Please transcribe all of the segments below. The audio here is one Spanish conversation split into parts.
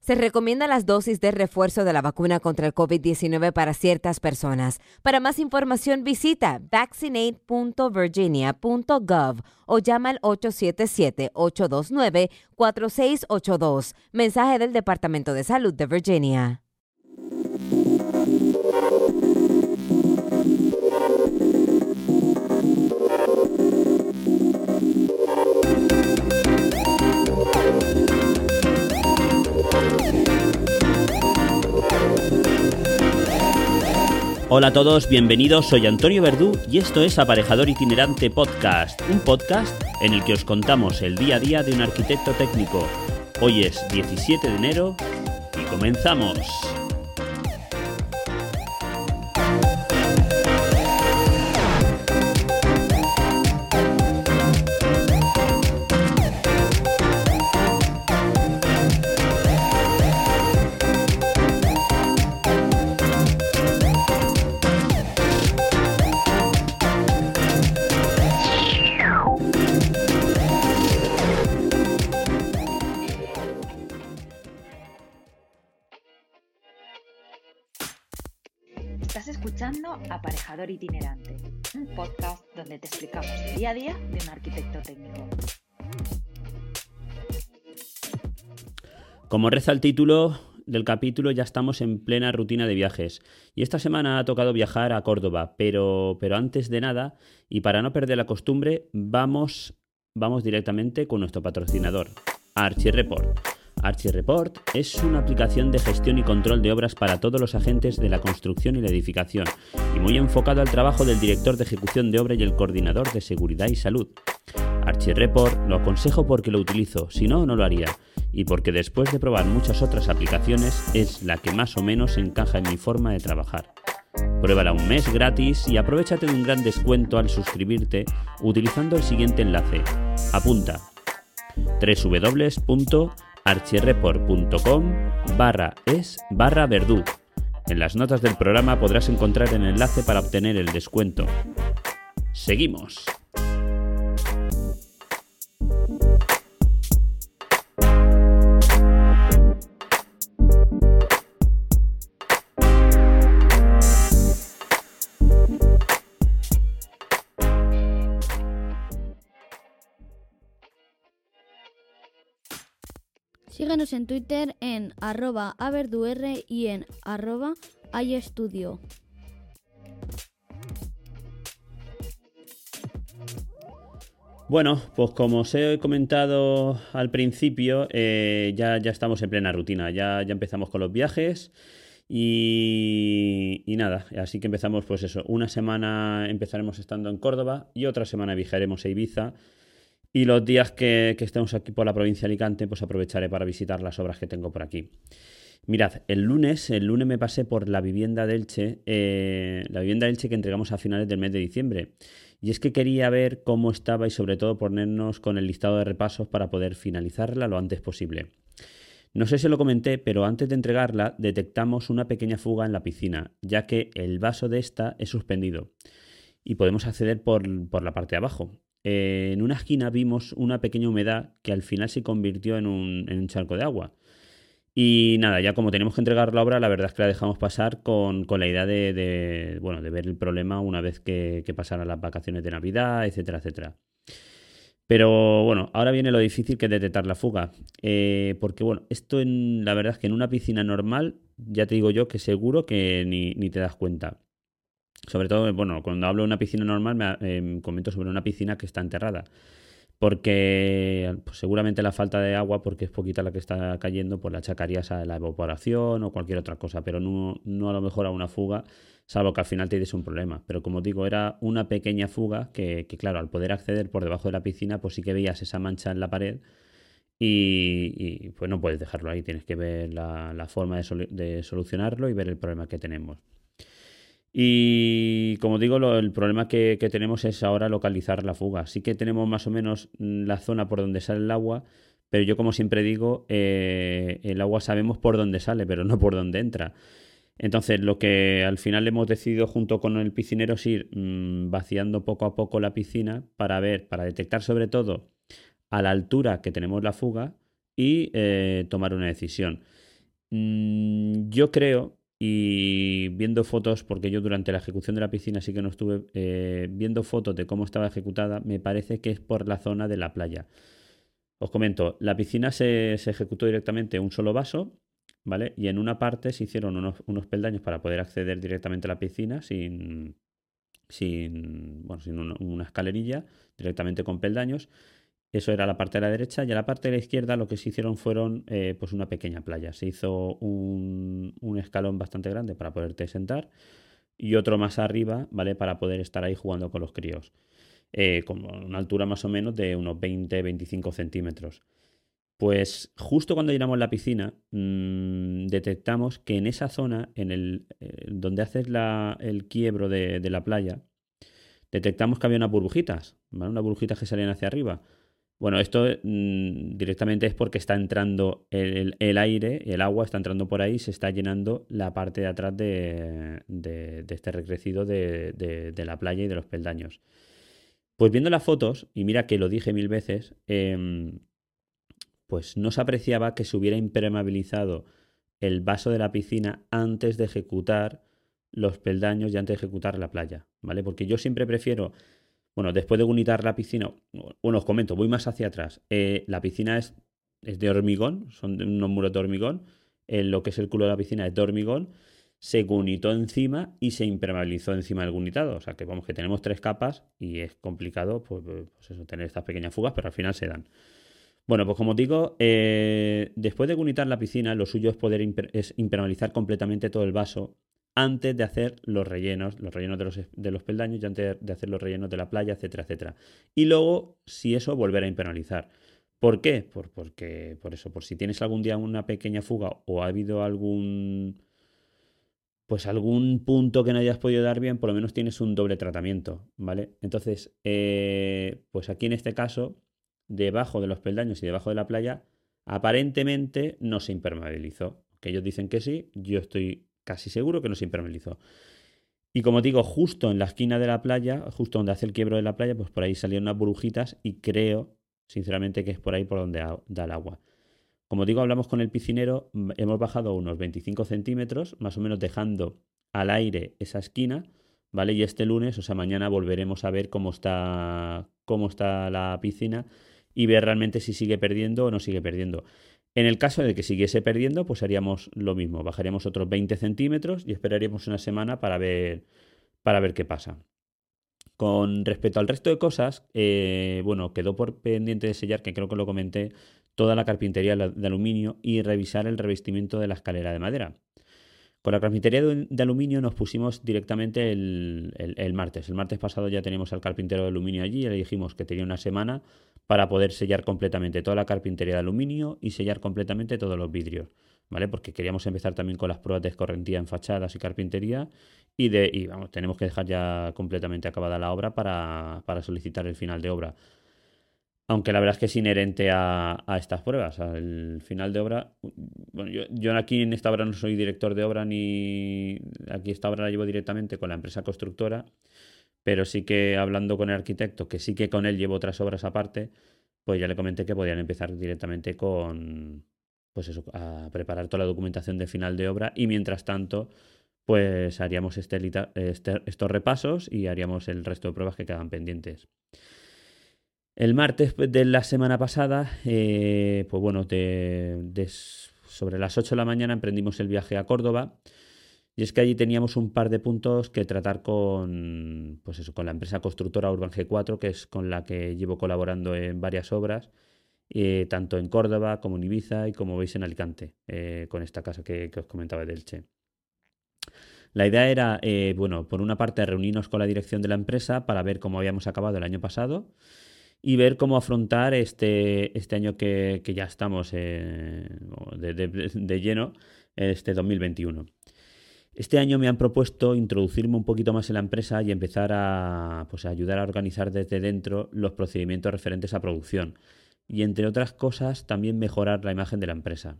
Se recomienda las dosis de refuerzo de la vacuna contra el COVID-19 para ciertas personas. Para más información visita vaccinate.virginia.gov o llama al 877-829-4682. Mensaje del Departamento de Salud de Virginia. Hola a todos, bienvenidos, soy Antonio Verdú y esto es Aparejador Itinerante Podcast, un podcast en el que os contamos el día a día de un arquitecto técnico. Hoy es 17 de enero y comenzamos. Estás escuchando Aparejador Itinerante, un podcast donde te explicamos el día a día de un arquitecto técnico. Como reza el título del capítulo, ya estamos en plena rutina de viajes. Y esta semana ha tocado viajar a Córdoba, pero, pero antes de nada, y para no perder la costumbre, vamos, vamos directamente con nuestro patrocinador, ArchiReport. ArchiReport es una aplicación de gestión y control de obras para todos los agentes de la construcción y la edificación, y muy enfocado al trabajo del director de ejecución de obra y el coordinador de seguridad y salud. ArchiReport lo aconsejo porque lo utilizo, si no, no lo haría, y porque después de probar muchas otras aplicaciones es la que más o menos encaja en mi forma de trabajar. Pruébala un mes gratis y aprovechate de un gran descuento al suscribirte utilizando el siguiente enlace. Apunta www archireport.com barra es barra verdú. En las notas del programa podrás encontrar el enlace para obtener el descuento. Seguimos. En Twitter en arroba averdur y en arroba estudio. Bueno, pues como os he comentado al principio, eh, ya, ya estamos en plena rutina, ya, ya empezamos con los viajes y, y, nada, así que empezamos pues eso, una semana empezaremos estando en Córdoba y otra semana viajaremos a Ibiza y los días que, estemos aquí por la provincia de Alicante, pues aprovecharé para visitar las obras que tengo por aquí. Mirad, el lunes, el lunes me pasé por la vivienda de Elche, eh, la vivienda de Elche que entregamos a finales del mes de diciembre. Y es que quería ver cómo estaba y sobre todo ponernos con el listado de repasos para poder finalizarla lo antes posible. No sé si lo comenté, pero antes de entregarla detectamos una pequeña fuga en la piscina, ya que el vaso de esta es suspendido y podemos acceder por, por la parte de abajo. Eh, en una esquina vimos una pequeña humedad que al final se convirtió en un, charco de agua. Y nada, ya como tenemos que entregar la obra, la verdad es que la dejamos pasar con, la idea de, bueno, de ver el problema una vez que, pasaran las vacaciones de Navidad, etcétera, etcétera. Pero bueno, ahora viene lo difícil que es detectar la fuga. Eh, porque bueno, esto en, la verdad es que en una piscina normal, ya te digo yo que seguro que ni te das cuenta. Sobre todo, bueno, cuando hablo de una piscina normal, me eh, comento sobre una piscina que está enterrada. Porque pues, seguramente la falta de agua, porque es poquita la que está cayendo, pues la achacarías a la evaporación o cualquier otra cosa, pero no, no a lo mejor a una fuga, salvo que al final te des un problema. Pero como digo, era una pequeña fuga que, que, claro, al poder acceder por debajo de la piscina, pues sí que veías esa mancha en la pared y, pues no puedes dejarlo ahí, tienes que ver la, la forma de solucionarlo y ver el problema que tenemos. Y como digo, el problema que, que tenemos es ahora localizar la fuga. Sí que tenemos más o menos mm, la zona por donde sale el agua, pero yo como siempre digo, eh, el agua sabemos por dónde sale, pero no por dónde entra. Entonces, lo que al final hemos decidido junto con el piscinero es ir mm, vaciando poco a poco la piscina para ver, para detectar sobre todo a la altura que tenemos la fuga y eh, tomar una decisión. Mm, yo creo, y viendo fotos, porque yo durante la ejecución de la piscina sí que no estuve eh, viendo fotos de cómo estaba ejecutada, me parece que es por la zona de la playa. Os comento, la piscina se, se ejecutó directamente un solo vaso, ¿vale? Y en una parte se hicieron unos, unos peldaños para poder acceder directamente a la piscina sin, sin, bueno, sin una, una escalerilla, directamente con peldaños. Eso era la parte de la derecha y a la parte de la izquierda lo que se hicieron fueron eh, pues una pequeña playa. Se hizo un, un escalón bastante grande para poderte sentar y otro más arriba, ¿vale? Para poder estar ahí jugando con los críos. Eh, con una altura más o menos de unos 20-25 centímetros. Pues justo cuando llenamos la piscina, mmm, detectamos que en esa zona, en el eh, donde haces la, el quiebro de, de, la playa, detectamos que había unas burbujitas. Unas burbujitas que salían hacia arriba. Bueno, esto mmm, directamente es porque está entrando el, aire, el agua está entrando por ahí, se está llenando la parte de atrás de, de, este recrecido de, la playa y de los peldaños. Pues viendo las fotos, y mira que lo dije mil veces, eh, pues no se apreciaba que se hubiera impermeabilizado el vaso de la piscina antes de ejecutar los peldaños y antes de ejecutar la playa, ¿vale? Porque yo siempre prefiero, bueno, después de unitar la piscina, bueno, os comento, voy más hacia atrás. Eh, la piscina es, de hormigón, son unos muros de hormigón, lo que es el culo de la piscina es de hormigón, se gunitó encima y se impermeabilizó encima del gunitado. O sea que vamos, que tenemos tres capas y es complicado, pues, pues tener estas pequeñas fugas, pero al final se dan. Bueno, pues como digo, eh, después de gunitar la piscina, lo suyo es poder imper impermeabilizar completamente todo el vaso antes de hacer los rellenos, los rellenos de los, de los peldaños y antes de hacer los rellenos de la playa, etcétera, etcétera. Y luego, si eso, volver a impermeabilizar. ¿Por qué? Por, porque, por eso, por si tienes algún día una pequeña fuga o ha habido algún pues algún punto que no hayas podido dar bien, por lo menos tienes un doble tratamiento, ¿vale? Entonces, eh, pues aquí en este caso, debajo de los peldaños y debajo de la playa, aparentemente no se impermeabilizó. Que ellos dicen que sí, yo estoy casi seguro que no se impermeabilizó. Y como digo, justo en la esquina de la playa, justo donde hace el quiebro de la playa, pues por ahí salieron unas burbujitas y creo, sinceramente, que es por ahí por donde da el agua. Como digo, hablamos con el piscinero, hemos bajado unos 25 centímetros, más o menos dejando al aire esa esquina, ¿vale? Y este lunes, o sea, mañana volveremos a ver cómo está, cómo está la piscina y ver realmente si sigue perdiendo o no sigue perdiendo. En el caso de que siguiese perdiendo, pues haríamos lo mismo, bajaríamos otros 20 centímetros y esperaríamos una semana para ver, para ver qué pasa. Con respecto al resto de cosas, eh, bueno, quedó por pendiente de sellar, que creo que lo comenté, toda la carpintería de aluminio y revisar el revestimiento de la escalera de madera. Con la carpintería de aluminio nos pusimos directamente el, el, martes. El martes pasado ya teníamos al carpintero de aluminio allí y le dijimos que tenía una semana para poder sellar completamente toda la carpintería de aluminio y sellar completamente todos los vidrios. ¿Vale? Porque queríamos empezar también con las pruebas de escorrentía en fachadas y carpintería y, de, y vamos, tenemos que dejar ya completamente acabada la obra para, para solicitar el final de obra. Aunque la verdad es que es inherente a, a estas pruebas. Al final de obra, bueno, yo, yo, aquí en esta obra no soy director de obra ni aquí esta obra la llevo directamente con la empresa constructora, pero sí que hablando con el arquitecto, que sí que con él llevo otras obras aparte, pues ya le comenté que podían empezar directamente con, pues eso, a preparar toda la documentación de final de obra y mientras tanto, pues haríamos este, este, estos repasos y haríamos el resto de pruebas que quedan pendientes. El martes de la semana pasada, eh, pues bueno, de, sobre las 8 de la mañana emprendimos el viaje a Córdoba. Y es que allí teníamos un par de puntos que tratar con, pues eso, con la empresa constructora Urban G4, que es con la que llevo colaborando en varias obras, eh, tanto en Córdoba como en Ibiza y como veis en Alicante, eh, con esta casa que, os comentaba del Che. La idea era, eh, bueno, por una parte reunirnos con la dirección de la empresa para ver cómo habíamos acabado el año pasado y ver cómo afrontar este, este año que, que ya estamos de, de, de, lleno, este 2021. Este año me han propuesto introducirme un poquito más en la empresa y empezar a, pues, ayudar a organizar desde dentro los procedimientos referentes a producción y, entre otras cosas, también mejorar la imagen de la empresa.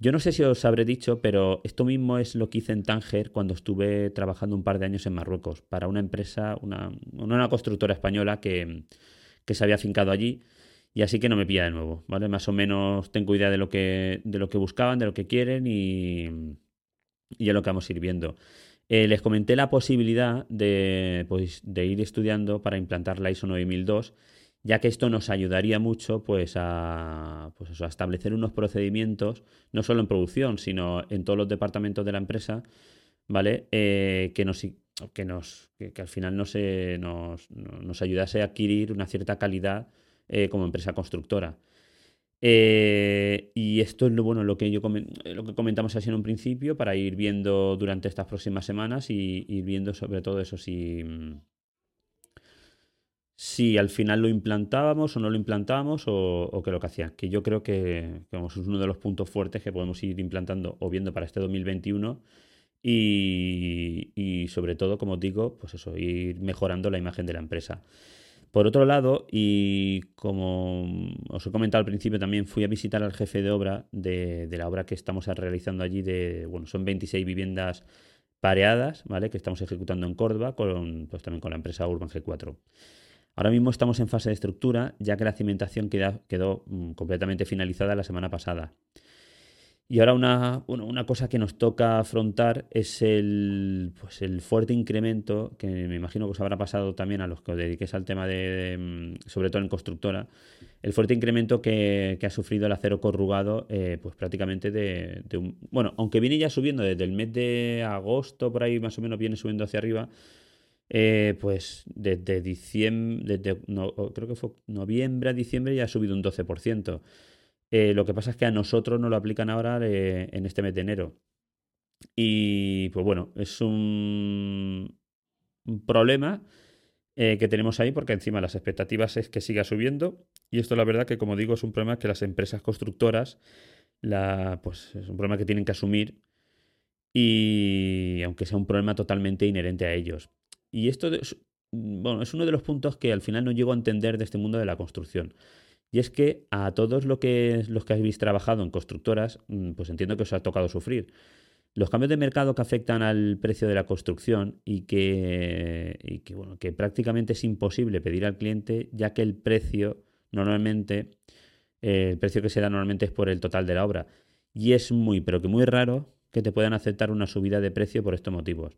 Yo no sé si os habré dicho, pero esto mismo es lo que hice en Tánger cuando estuve trabajando un par de años en Marruecos para una empresa, una, una constructora española que, que se había afincado allí y así que no me pilla de nuevo, ¿vale? Más o menos tengo idea de lo que, de lo que buscaban, de lo que quieren y, y es lo que vamos a ir viendo. Eh, les comenté la posibilidad de, pues, de ir estudiando para implantar la ISO 9002 ya que esto nos ayudaría mucho pues a, pues a establecer unos procedimientos, no solo en producción, sino en todos los departamentos de la empresa, ¿vale? Eh, que nos que nos que, al final nos, nos, ayudase a adquirir una cierta calidad eh, como empresa constructora. Eh, y esto es lo bueno lo que yo lo que comentamos así en un principio para ir viendo durante estas próximas semanas y ir viendo sobre todo eso si si al final lo implantábamos o no lo implantábamos o, qué lo que hacía. Que yo creo que, es uno de los puntos fuertes que podemos ir implantando o viendo para este 2021 y, y sobre todo, como os digo, pues eso, ir mejorando la imagen de la empresa. Por otro lado, y como os he comentado al principio, también fui a visitar al jefe de obra de, la obra que estamos realizando allí de, bueno, son 26 viviendas pareadas, ¿vale? Que estamos ejecutando en Córdoba, con, pues también con la empresa Urban G4. Ahora mismo estamos en fase de estructura, ya que la cimentación quedó mm, completamente finalizada la semana pasada. Y ahora una, una, cosa que nos toca afrontar es el, pues el fuerte incremento, que me imagino que os habrá pasado también a los que os dediquéis al tema de, mm, sobre todo en constructora, el fuerte incremento que, ha sufrido el acero corrugado, eh, pues prácticamente de, de un... Bueno, aunque viene ya subiendo desde el mes de agosto, por ahí más o menos viene subiendo hacia arriba, eh, pues desde diciembre, desde, creo que fue noviembre a diciembre ya ha subido un 12%. Eh, lo que pasa es que a nosotros nos lo aplican ahora eh, en este mes de enero. Y pues bueno, es un, problema que tenemos ahí porque encima las expectativas es que siga subiendo. Y esto la verdad que como digo es un problema que las empresas constructoras, la, pues es un problema que tienen que asumir y aunque sea un problema totalmente inherente a ellos. Y esto es, bueno, es uno de los puntos que al final no llego a entender de este mundo de la construcción. Y es que a todos los que habéis trabajado en constructoras, mm, pues entiendo que os ha tocado sufrir. Los cambios de mercado que afectan al precio de la construcción y que, y que, bueno, que prácticamente es imposible pedir al cliente, ya que el precio normalmente, eh, el precio que se da normalmente es por el total de la obra. Y es muy, pero que muy raro que te puedan aceptar una subida de precio por estos motivos.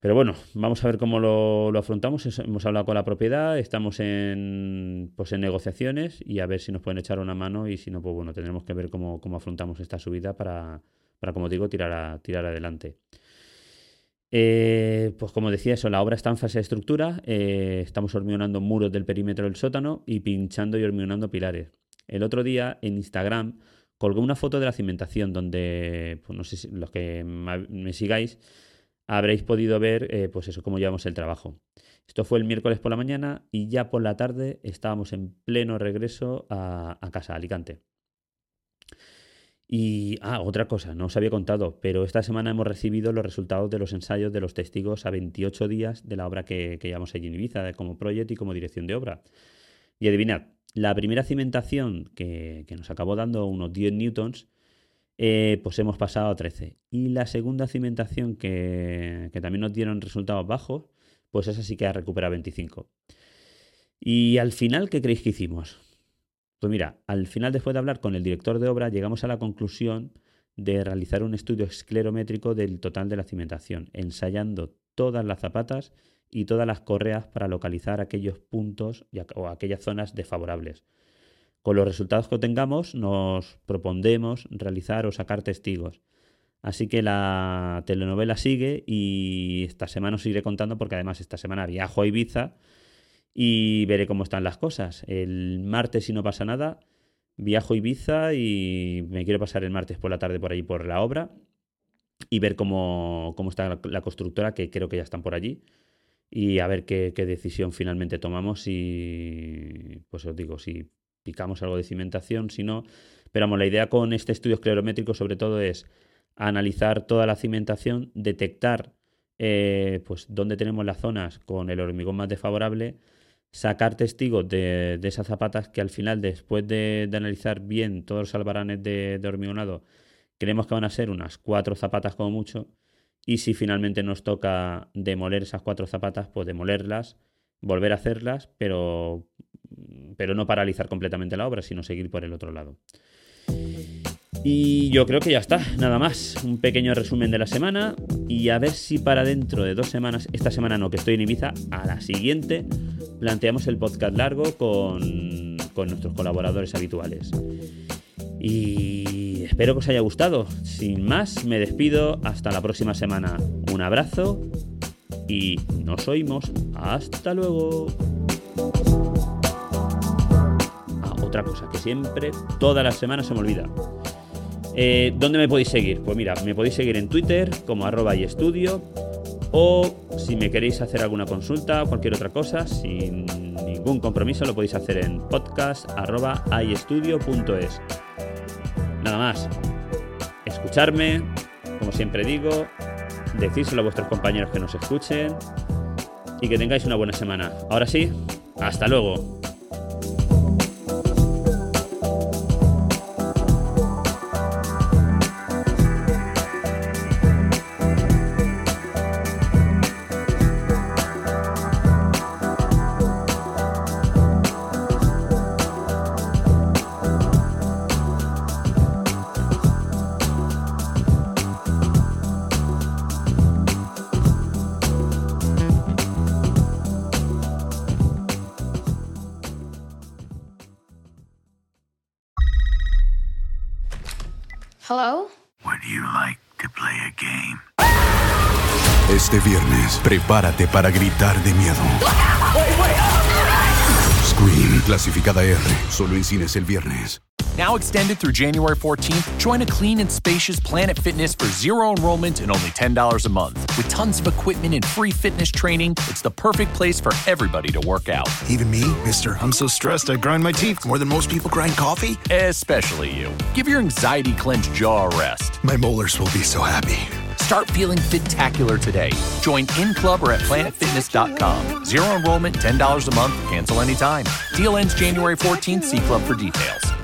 Pero bueno, vamos a ver cómo lo, afrontamos. Hemos hablado con la propiedad, estamos en, pues en negociaciones y a ver si nos pueden echar una mano y si no, pues bueno, tendremos que ver cómo, afrontamos esta subida para, para, como digo, tirar, tirar adelante. Eh, pues como decía eso, la obra está en fase de estructura, eh, estamos hormionando muros del perímetro del sótano y pinchando y hormionando pilares. El otro día en Instagram colgué una foto de la cimentación donde, pues no sé si los que me sigáis, habréis podido ver, eh, pues eso, cómo llevamos el trabajo. Esto fue el miércoles por la mañana y ya por la tarde estábamos en pleno regreso a, casa, a Alicante. Y, ah, otra cosa, no os había contado, pero esta semana hemos recibido los resultados de los ensayos de los testigos a 28 días de la obra que, llevamos allí en Ibiza, como proyecto y como dirección de obra. Y adivinad, la primera cimentación que, que nos acabó dando unos 10 newtons eh, pues hemos pasado a 13. Y la segunda cimentación que, también nos dieron resultados bajos, pues esa sí que ha recuperado 25. Y al final, ¿qué creéis que hicimos? Pues mira, al final después de hablar con el director de obra, llegamos a la conclusión de realizar un estudio esclerométrico del total de la cimentación, ensayando todas las zapatas y todas las correas para localizar aquellos puntos o aquellas zonas desfavorables. Con los resultados que obtengamos nos propondemos realizar o sacar testigos. Así que la telenovela sigue y esta semana os iré contando porque además esta semana viajo a Ibiza y veré cómo están las cosas. El martes, si no pasa nada, viajo a Ibiza y me quiero pasar el martes por la tarde por allí por la obra y ver cómo, está la, constructora, que creo que ya están por allí, y a ver qué, qué decisión finalmente tomamos y pues os digo, si picamos algo de cimentación, si no. Pero vamos, la idea con este estudio esclerométrico sobre todo es analizar toda la cimentación, detectar eh, pues dónde tenemos las zonas con el hormigón más desfavorable, sacar testigos de, esas zapatas que al final, después de, analizar bien todos los albaranes de, de, hormigonado, creemos que van a ser unas cuatro zapatas como mucho. Y si finalmente nos toca demoler esas cuatro zapatas, pues demolerlas, volver a hacerlas, pero, pero no paralizar completamente la obra, sino seguir por el otro lado. Y yo creo que ya está, nada más. Un pequeño resumen de la semana y a ver si para dentro de dos semanas, esta semana no, que estoy en Ibiza, a la siguiente planteamos el podcast largo con, con nuestros colaboradores habituales. Y espero que os haya gustado. Sin más, me despido. Hasta la próxima semana. Un abrazo y nos oímos. Hasta luego. Otra cosa que siempre, todas las semanas se me olvida. Eh, ¿Dónde me podéis seguir? Pues mira, me podéis seguir en Twitter como arroba y o si me queréis hacer alguna consulta o cualquier otra cosa, sin ningún compromiso, lo podéis hacer en podcast arroba. Nada más, escucharme, como siempre digo, decírselo a vuestros compañeros que nos escuchen y que tengáis una buena semana. Ahora sí, hasta luego. Prepárate para gritar de miedo. Scream, clasificada R, solo en cines el viernes. Now extended through January 14th, join a clean and spacious Planet Fitness for zero enrollment and only $10 a month. With tons of equipment and free fitness training, it's the perfect place for everybody to work out. Even me, mister. I'm so stressed I grind my teeth more than most people grind coffee. Especially you. Give your anxiety clenched jaw a rest. My molars will be so happy. Start feeling fit-tacular today. Join in club or at planetfitness.com. Zero enrollment, $10 a month, cancel anytime. Deal ends January 14th. See club for details.